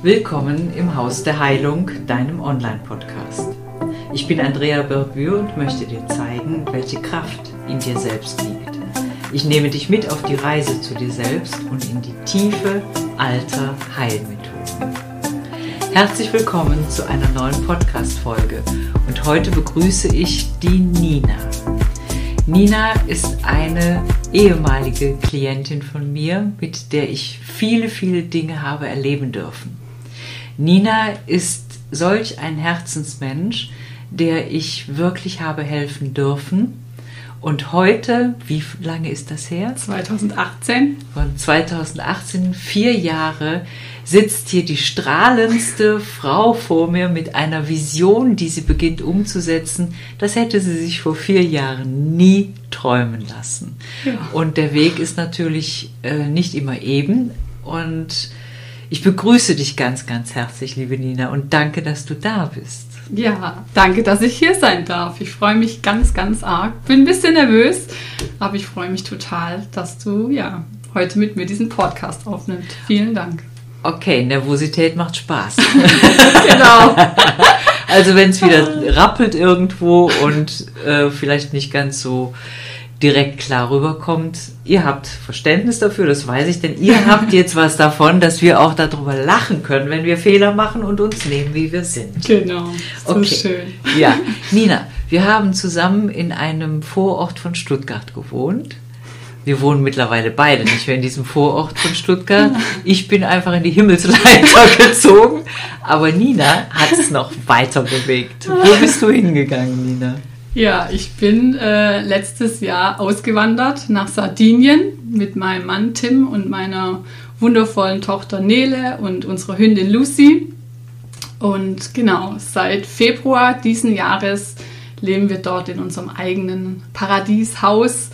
Willkommen im Haus der Heilung, deinem Online-Podcast. Ich bin Andrea Berbür und möchte dir zeigen, welche Kraft in dir selbst liegt. Ich nehme dich mit auf die Reise zu dir selbst und in die Tiefe alter Heilmethoden. Herzlich willkommen zu einer neuen Podcast-Folge und heute begrüße ich die Nina. Nina ist eine ehemalige Klientin von mir, mit der ich viele, viele Dinge habe erleben dürfen. Nina ist solch ein Herzensmensch, der ich wirklich habe helfen dürfen. Und heute, wie lange ist das her? 2018. Von 2018, vier Jahre, sitzt hier die strahlendste Frau vor mir mit einer Vision, die sie beginnt umzusetzen. Das hätte sie sich vor vier Jahren nie träumen lassen. Ja. Und der Weg ist natürlich äh, nicht immer eben. Und ich begrüße dich ganz, ganz herzlich, liebe Nina, und danke, dass du da bist. Ja, danke, dass ich hier sein darf. Ich freue mich ganz, ganz arg. Bin ein bisschen nervös, aber ich freue mich total, dass du ja heute mit mir diesen Podcast aufnimmst. Vielen Dank. Okay, Nervosität macht Spaß. genau. Also wenn es wieder rappelt irgendwo und äh, vielleicht nicht ganz so direkt klar rüberkommt. Ihr habt Verständnis dafür, das weiß ich, denn ihr habt jetzt was davon, dass wir auch darüber lachen können, wenn wir Fehler machen und uns nehmen, wie wir sind. Genau, so okay. schön. Ja, Nina, wir haben zusammen in einem Vorort von Stuttgart gewohnt. Wir wohnen mittlerweile beide nicht mehr in diesem Vorort von Stuttgart. Ich bin einfach in die Himmelsleiter gezogen, aber Nina hat es noch weiter bewegt. Wo bist du hingegangen, Nina? Ja, ich bin äh, letztes Jahr ausgewandert nach Sardinien mit meinem Mann Tim und meiner wundervollen Tochter Nele und unserer Hündin Lucy. Und genau, seit Februar diesen Jahres leben wir dort in unserem eigenen Paradieshaus,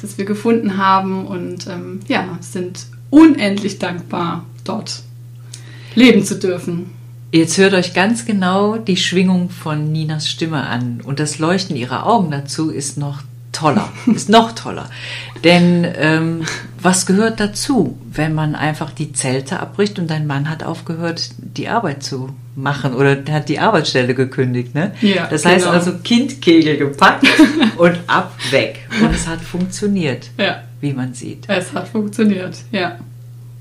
das wir gefunden haben und ähm, ja, sind unendlich dankbar, dort leben zu dürfen. Jetzt hört euch ganz genau die Schwingung von Ninas Stimme an und das Leuchten ihrer Augen dazu ist noch toller, ist noch toller. Denn ähm, was gehört dazu, wenn man einfach die Zelte abbricht und dein Mann hat aufgehört, die Arbeit zu machen oder hat die Arbeitsstelle gekündigt, ne? Ja, das heißt genau. also Kindkegel gepackt und ab weg. Und es hat funktioniert, ja. wie man sieht. Es hat funktioniert, ja.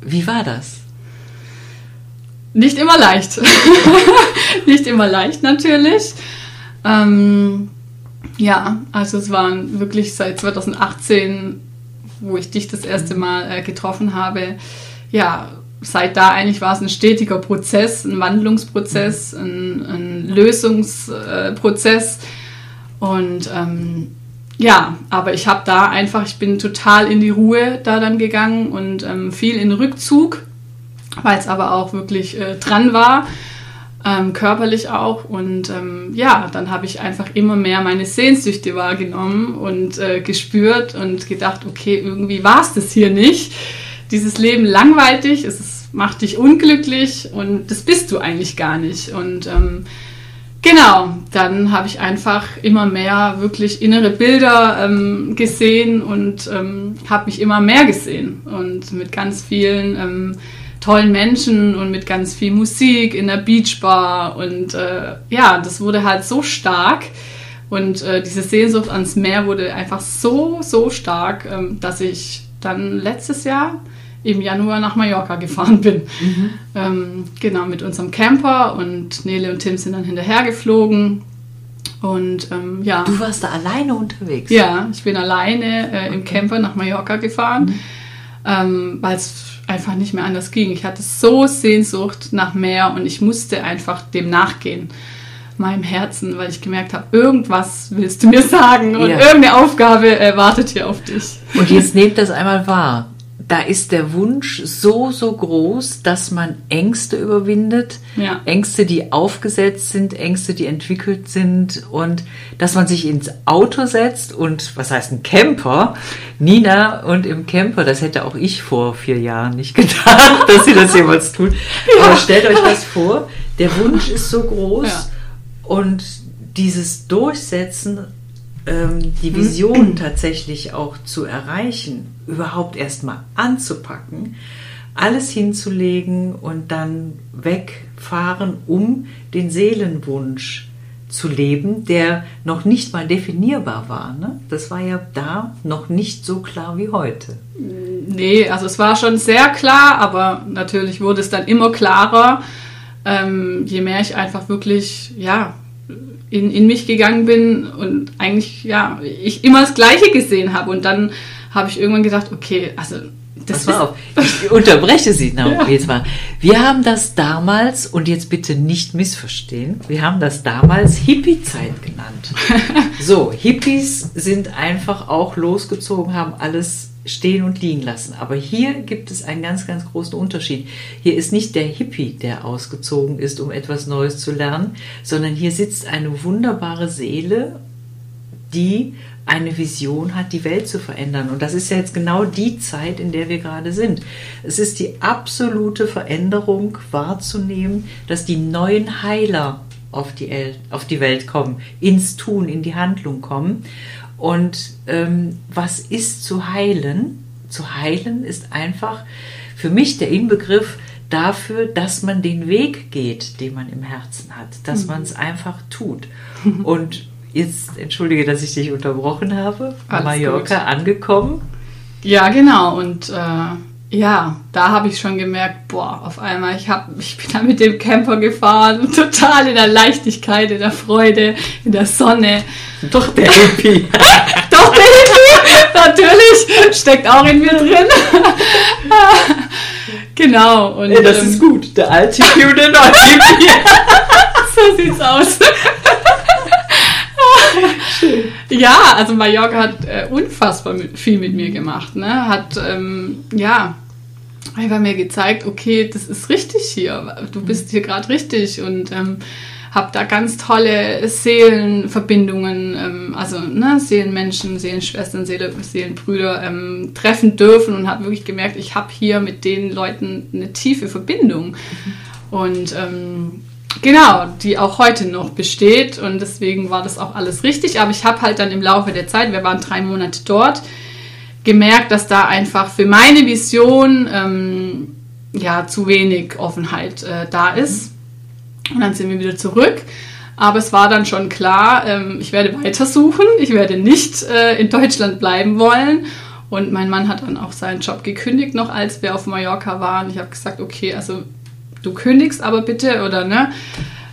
Wie war das? Nicht immer leicht. nicht immer leicht natürlich. Ähm, ja, also es waren wirklich seit 2018, wo ich dich das erste Mal äh, getroffen habe, ja, seit da eigentlich war es ein stetiger Prozess, ein Wandlungsprozess, mhm. ein, ein Lösungsprozess. Und ähm, ja, aber ich habe da einfach, ich bin total in die Ruhe da dann gegangen und ähm, viel in Rückzug weil es aber auch wirklich äh, dran war, ähm, körperlich auch. Und ähm, ja, dann habe ich einfach immer mehr meine Sehnsüchte wahrgenommen und äh, gespürt und gedacht, okay, irgendwie war es das hier nicht. Dieses Leben langweilig, es ist, macht dich unglücklich und das bist du eigentlich gar nicht. Und ähm, Genau, dann habe ich einfach immer mehr wirklich innere Bilder ähm, gesehen und ähm, habe mich immer mehr gesehen und mit ganz vielen ähm, tollen Menschen und mit ganz viel Musik in der Beachbar. Und äh, ja, das wurde halt so stark. Und äh, diese Sehnsucht ans Meer wurde einfach so, so stark, ähm, dass ich dann letztes Jahr im Januar nach Mallorca gefahren bin. Mhm. Ähm, genau, mit unserem Camper und Nele und Tim sind dann hinterher geflogen. Und ähm, ja. Du warst da alleine unterwegs? Ja, ich bin alleine äh, im Camper nach Mallorca gefahren, mhm. ähm, weil es einfach nicht mehr anders ging. Ich hatte so Sehnsucht nach mehr und ich musste einfach dem nachgehen, meinem Herzen, weil ich gemerkt habe, irgendwas willst du mir sagen und ja. irgendeine Aufgabe äh, wartet hier auf dich. Und jetzt nehmt das einmal wahr da ist der Wunsch so, so groß, dass man Ängste überwindet. Ja. Ängste, die aufgesetzt sind, Ängste, die entwickelt sind und dass man sich ins Auto setzt und, was heißt ein Camper? Nina und im Camper, das hätte auch ich vor vier Jahren nicht gedacht, dass sie das jemals tun. Ja. Aber stellt euch das vor, der Wunsch ist so groß ja. und dieses Durchsetzen ähm, die Vision tatsächlich auch zu erreichen, überhaupt erstmal anzupacken, alles hinzulegen und dann wegfahren, um den Seelenwunsch zu leben, der noch nicht mal definierbar war. Ne? Das war ja da noch nicht so klar wie heute. Nee, also es war schon sehr klar, aber natürlich wurde es dann immer klarer, ähm, je mehr ich einfach wirklich, ja, in, in mich gegangen bin und eigentlich, ja, ich immer das Gleiche gesehen habe. Und dann habe ich irgendwann gedacht, okay, also das Pass auf, ich unterbreche Sie noch ja. jetzt mal. Wir haben das damals, und jetzt bitte nicht missverstehen, wir haben das damals Hippie-Zeit genannt. So, Hippies sind einfach auch losgezogen, haben alles stehen und liegen lassen. Aber hier gibt es einen ganz, ganz großen Unterschied. Hier ist nicht der Hippie, der ausgezogen ist, um etwas Neues zu lernen, sondern hier sitzt eine wunderbare Seele, die eine Vision hat, die Welt zu verändern. Und das ist ja jetzt genau die Zeit, in der wir gerade sind. Es ist die absolute Veränderung wahrzunehmen, dass die neuen Heiler auf die, El auf die Welt kommen, ins Tun, in die Handlung kommen. Und ähm, was ist zu heilen? Zu heilen ist einfach für mich der Inbegriff dafür, dass man den Weg geht, den man im Herzen hat, dass mhm. man es einfach tut. Und jetzt entschuldige, dass ich dich unterbrochen habe. Alles Mallorca gut. angekommen. Ja, genau. Und äh, ja, da habe ich schon gemerkt, boah, auf einmal, ich, hab, ich bin da mit dem Camper gefahren, total in der Leichtigkeit, in der Freude, in der Sonne. Doch der Hippie. Doch der Hippie, natürlich, steckt auch in mir drin. genau. Und, ja, das ähm, ist gut, der alte Hippie und der neue Hippie. so sieht's aus. Ja, also Mallorca hat äh, unfassbar mit, viel mit mir gemacht. Ne? Hat, ähm, ja, einfach mir gezeigt, okay, das ist richtig hier. Du bist hier gerade richtig und ähm, habe da ganz tolle Seelenverbindungen, ähm, also ne, Seelenmenschen, Seelenschwestern, Seele, Seelenbrüder ähm, treffen dürfen und habe wirklich gemerkt, ich habe hier mit den Leuten eine tiefe Verbindung. Mhm. Und ähm, Genau, die auch heute noch besteht und deswegen war das auch alles richtig. Aber ich habe halt dann im Laufe der Zeit, wir waren drei Monate dort, gemerkt, dass da einfach für meine Vision ähm, ja zu wenig Offenheit äh, da ist. Und dann sind wir wieder zurück. Aber es war dann schon klar, ähm, ich werde weitersuchen, ich werde nicht äh, in Deutschland bleiben wollen. Und mein Mann hat dann auch seinen Job gekündigt, noch als wir auf Mallorca waren. Ich habe gesagt, okay, also du kündigst aber bitte oder ne?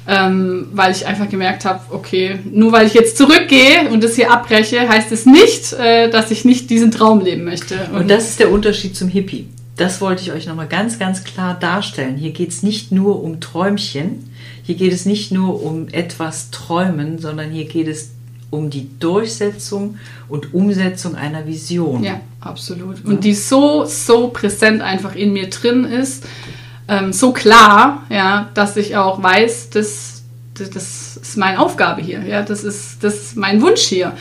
Ähm, weil ich einfach gemerkt habe, okay, nur weil ich jetzt zurückgehe und das hier abbreche, heißt es nicht, äh, dass ich nicht diesen Traum leben möchte. Und, und das ist der Unterschied zum Hippie. Das wollte ich euch nochmal ganz, ganz klar darstellen. Hier geht es nicht nur um Träumchen, hier geht es nicht nur um etwas Träumen, sondern hier geht es um die Durchsetzung und Umsetzung einer Vision. Ja, absolut. Und die so, so präsent einfach in mir drin ist ähm, so klar, ja, dass ich auch weiß, das, das, das, ist meine Aufgabe hier, ja, das ist, das ist mein Wunsch hier,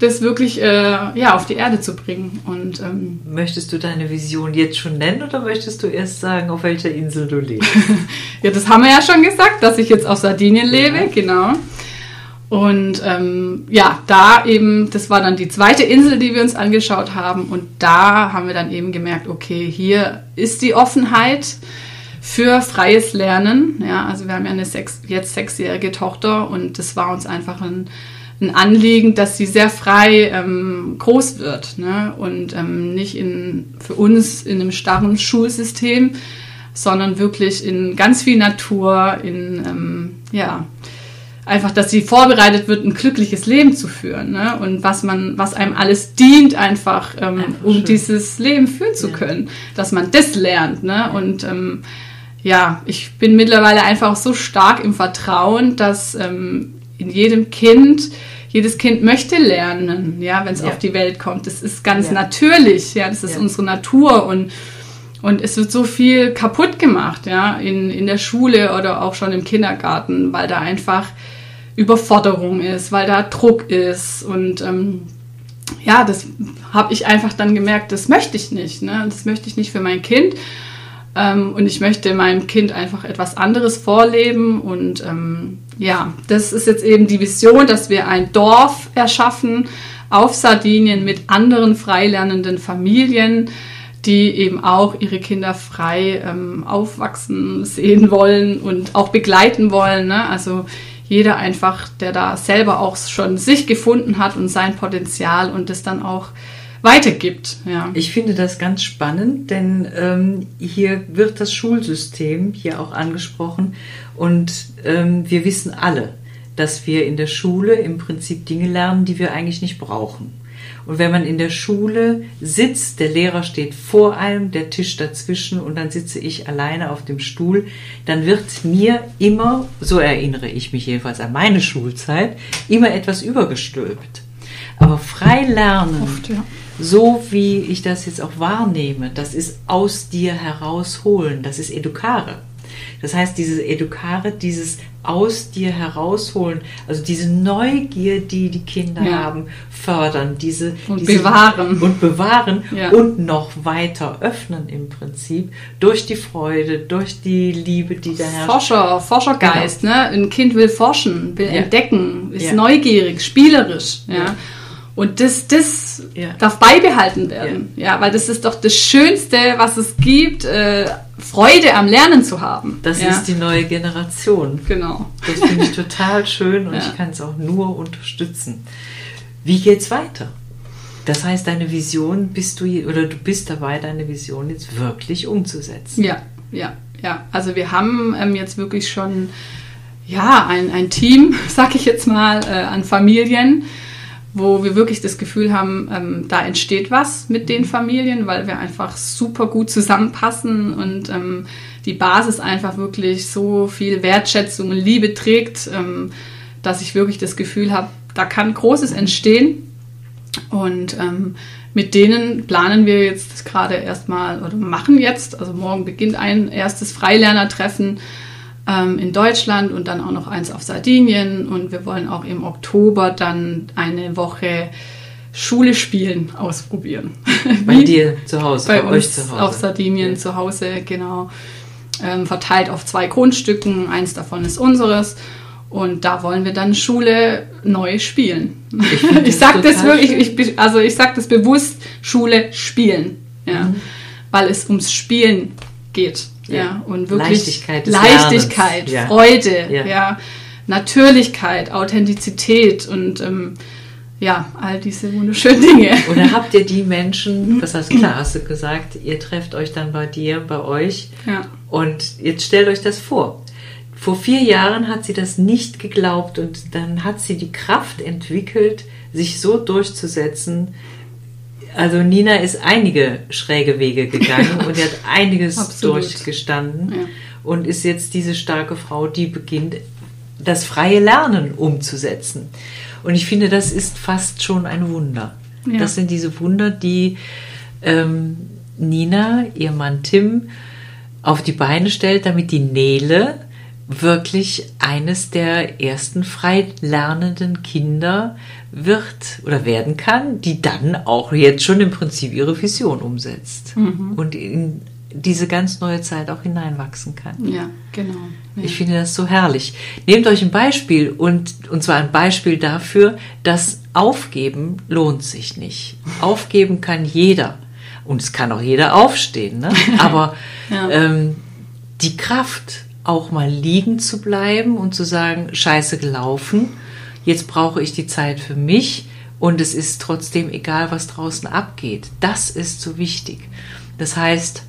das wirklich äh, ja, auf die Erde zu bringen. Und, ähm, möchtest du deine Vision jetzt schon nennen oder möchtest du erst sagen, auf welcher Insel du lebst? ja, das haben wir ja schon gesagt, dass ich jetzt auf Sardinien lebe, ja. genau. Und ähm, ja, da eben, das war dann die zweite Insel, die wir uns angeschaut haben. Und da haben wir dann eben gemerkt, okay, hier ist die Offenheit für freies Lernen. Ja, also wir haben ja eine sechs, jetzt sechsjährige Tochter und das war uns einfach ein, ein Anliegen, dass sie sehr frei ähm, groß wird ne? und ähm, nicht in, für uns in einem starren Schulsystem, sondern wirklich in ganz viel Natur, in ähm, ja einfach, dass sie vorbereitet wird, ein glückliches Leben zu führen ne? und was man, was einem alles dient, einfach, ähm, einfach um schön. dieses Leben führen zu ja. können, dass man das lernt ne? und ähm, ja, ich bin mittlerweile einfach so stark im Vertrauen, dass ähm, in jedem Kind, jedes Kind möchte lernen, ja, wenn es ja. auf die Welt kommt. Das ist ganz ja. natürlich, ja, das ist ja. unsere Natur und und es wird so viel kaputt gemacht, ja, in, in der Schule oder auch schon im Kindergarten, weil da einfach Überforderung ist, weil da Druck ist. Und ähm, ja, das habe ich einfach dann gemerkt, das möchte ich nicht. Ne? Das möchte ich nicht für mein Kind. Ähm, und ich möchte meinem Kind einfach etwas anderes vorleben. Und ähm, ja, das ist jetzt eben die Vision, dass wir ein Dorf erschaffen auf Sardinien mit anderen freilernenden Familien, die eben auch ihre Kinder frei ähm, aufwachsen sehen wollen und auch begleiten wollen. Ne? Also jeder einfach, der da selber auch schon sich gefunden hat und sein Potenzial und das dann auch weitergibt. Ja. Ich finde das ganz spannend, denn ähm, hier wird das Schulsystem hier auch angesprochen und ähm, wir wissen alle, dass wir in der Schule im Prinzip Dinge lernen, die wir eigentlich nicht brauchen. Und wenn man in der Schule sitzt, der Lehrer steht vor einem, der Tisch dazwischen und dann sitze ich alleine auf dem Stuhl, dann wird mir immer, so erinnere ich mich jedenfalls an meine Schulzeit, immer etwas übergestülpt. Aber frei lernen, Oft, ja. So wie ich das jetzt auch wahrnehme, das ist aus dir herausholen, das ist Educare. Das heißt, dieses Educare, dieses aus dir herausholen, also diese Neugier, die die Kinder ja. haben, fördern, diese und diese, bewahren und bewahren ja. und noch weiter öffnen im Prinzip durch die Freude, durch die Liebe, die da herrscht. Forscher, Forschergeist, genau. ne? Ein Kind will forschen, will ja. entdecken, ist neugierig, spielerisch, ja. Und das, das ja. darf beibehalten werden. Ja. ja. weil das ist doch das Schönste, was es gibt, äh, Freude am Lernen zu haben. Das ja. ist die neue Generation. Genau. Das finde ich total schön und ich kann es auch nur unterstützen. Wie geht's weiter? Das heißt, deine Vision bist du oder du bist dabei, deine Vision jetzt wirklich umzusetzen. Ja, ja, ja. Also wir haben ähm, jetzt wirklich schon ja ein, ein Team, sag ich jetzt mal, äh, an Familien wo wir wirklich das Gefühl haben, ähm, da entsteht was mit den Familien, weil wir einfach super gut zusammenpassen und ähm, die Basis einfach wirklich so viel Wertschätzung und Liebe trägt, ähm, dass ich wirklich das Gefühl habe, da kann Großes entstehen. Und ähm, mit denen planen wir jetzt gerade erstmal oder machen jetzt, also morgen beginnt ein erstes Freilernertreffen ähm, in Deutschland und dann auch noch eins auf Sardinien. Und wir wollen auch im Oktober dann eine Woche Schule spielen ausprobieren. Bei dir zu Hause, bei, bei euch zu Hause. Auf Sardinien ja. zu Hause, genau. Ähm, verteilt auf zwei Grundstücken. Eins davon ist unseres. Und da wollen wir dann Schule neu spielen. Ich, ich sage das wirklich, ich, also ich sage das bewusst, Schule spielen. Ja. Mhm. Weil es ums Spielen geht. Ja, und wirklich Leichtigkeit, Leichtigkeit Freude, ja. ja. Natürlichkeit, Authentizität und ähm, ja, all diese wunderschönen Dinge. Oder habt ihr die Menschen, das klar hast du gesagt, ihr trefft euch dann bei dir, bei euch ja. und jetzt stellt euch das vor. Vor vier Jahren hat sie das nicht geglaubt und dann hat sie die Kraft entwickelt, sich so durchzusetzen, also Nina ist einige schräge Wege gegangen und hat einiges Absolut. durchgestanden ja. und ist jetzt diese starke Frau, die beginnt, das freie Lernen umzusetzen. Und ich finde, das ist fast schon ein Wunder. Ja. Das sind diese Wunder, die ähm, Nina, ihr Mann Tim, auf die Beine stellt, damit die Nele wirklich eines der ersten frei lernenden Kinder wird oder werden kann, die dann auch jetzt schon im Prinzip ihre Vision umsetzt mhm. und in diese ganz neue Zeit auch hineinwachsen kann. Ja, genau. Ja. Ich finde das so herrlich. Nehmt euch ein Beispiel und, und zwar ein Beispiel dafür, dass Aufgeben lohnt sich nicht. Aufgeben kann jeder. Und es kann auch jeder aufstehen. Ne? Aber ja. ähm, die Kraft, auch mal liegen zu bleiben und zu sagen, scheiße gelaufen, jetzt brauche ich die Zeit für mich und es ist trotzdem egal, was draußen abgeht. Das ist so wichtig. Das heißt,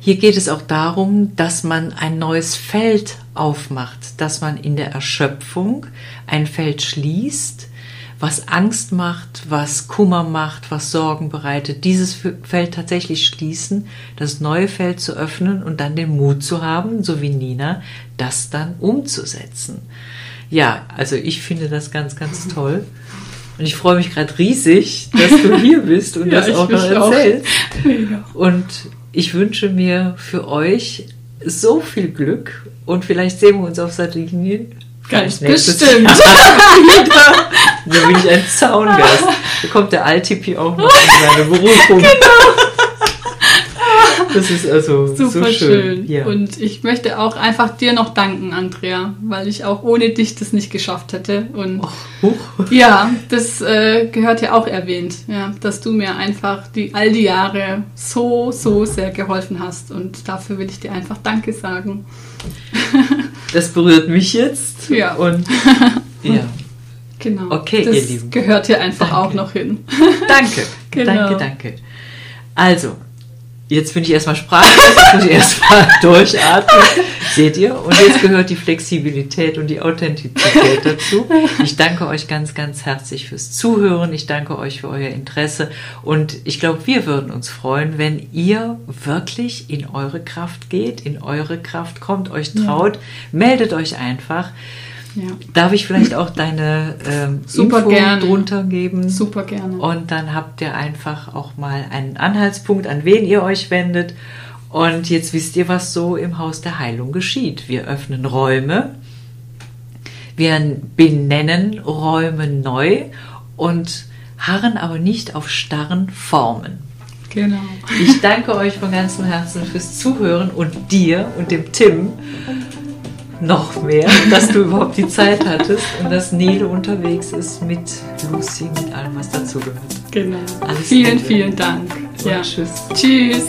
hier geht es auch darum, dass man ein neues Feld aufmacht, dass man in der Erschöpfung ein Feld schließt, was Angst macht, was Kummer macht, was Sorgen bereitet, dieses Feld tatsächlich schließen, das neue Feld zu öffnen und dann den Mut zu haben, so wie Nina, das dann umzusetzen. Ja, also ich finde das ganz, ganz toll. Und ich freue mich gerade riesig, dass du hier bist und ja, das auch noch erzählst. Auch. Und ich wünsche mir für euch so viel Glück und vielleicht sehen wir uns auf Sardinien Ganz bestimmt. da bin ich ein Zaungast. Da kommt der Altipi auch noch in seine Berufung. Genau. Das ist also Super so schön. schön. Ja. Und ich möchte auch einfach dir noch danken, Andrea, weil ich auch ohne dich das nicht geschafft hätte. Und Huch. ja, das äh, gehört ja auch erwähnt, ja, dass du mir einfach die all die Jahre so, so sehr geholfen hast. Und dafür will ich dir einfach Danke sagen. Das berührt mich jetzt. Ja. Und ja. Genau. Okay, das ihr Lieben. gehört hier einfach Danke. auch noch hin. Danke. Genau. Danke, danke. Also, jetzt bin ich erstmal sprachlos, jetzt muss ich erstmal durchatmen. Seht ihr? Und jetzt gehört die Flexibilität und die Authentizität dazu. Ich danke euch ganz, ganz herzlich fürs Zuhören. Ich danke euch für euer Interesse. Und ich glaube, wir würden uns freuen, wenn ihr wirklich in eure Kraft geht, in eure Kraft kommt, euch traut. Meldet euch einfach. Ja, Darf ich vielleicht auch deine ähm, Super Info gerne. drunter geben? super gerne. Und dann habt ihr einfach auch mal einen Anhaltspunkt, an wen ihr euch wendet. Und jetzt wisst ihr, was so im Haus der Heilung geschieht. Wir öffnen Räume, wir benennen Räume neu und harren aber nicht auf starren Formen. Genau. Ich danke euch von ganzem Herzen fürs Zuhören und dir und dem Tim noch mehr, dass du überhaupt die Zeit hattest und dass Nele unterwegs ist mit Lucy, mit allem, was dazugehört. Genau. Alles vielen, Gute. vielen Dank. Und Ja. tschüss. Tschüss.